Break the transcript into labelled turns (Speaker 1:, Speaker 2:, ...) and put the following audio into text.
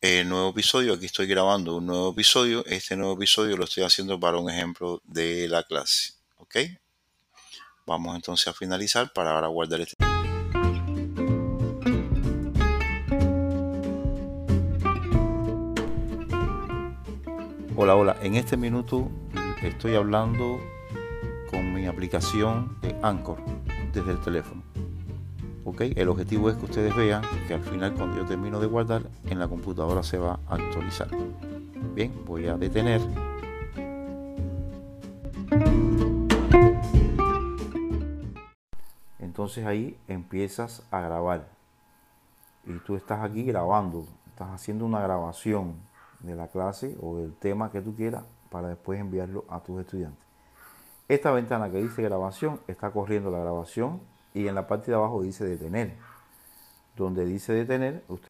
Speaker 1: el nuevo episodio. Aquí estoy grabando un nuevo episodio. Este nuevo episodio lo estoy haciendo para un ejemplo de la clase. ¿Ok? Vamos entonces a finalizar para ahora guardar este. Hola, hola. En este minuto estoy hablando con mi aplicación de Anchor desde el teléfono. ¿Ok? El objetivo es que ustedes vean que al final cuando yo termino de guardar en la computadora se va a actualizar. Bien, voy a detener. Entonces ahí empiezas a grabar. Y tú estás aquí grabando, estás haciendo una grabación de la clase o del tema que tú quieras para después enviarlo a tus estudiantes. Esta ventana que dice grabación está corriendo la grabación y en la parte de abajo dice detener. Donde dice detener, usted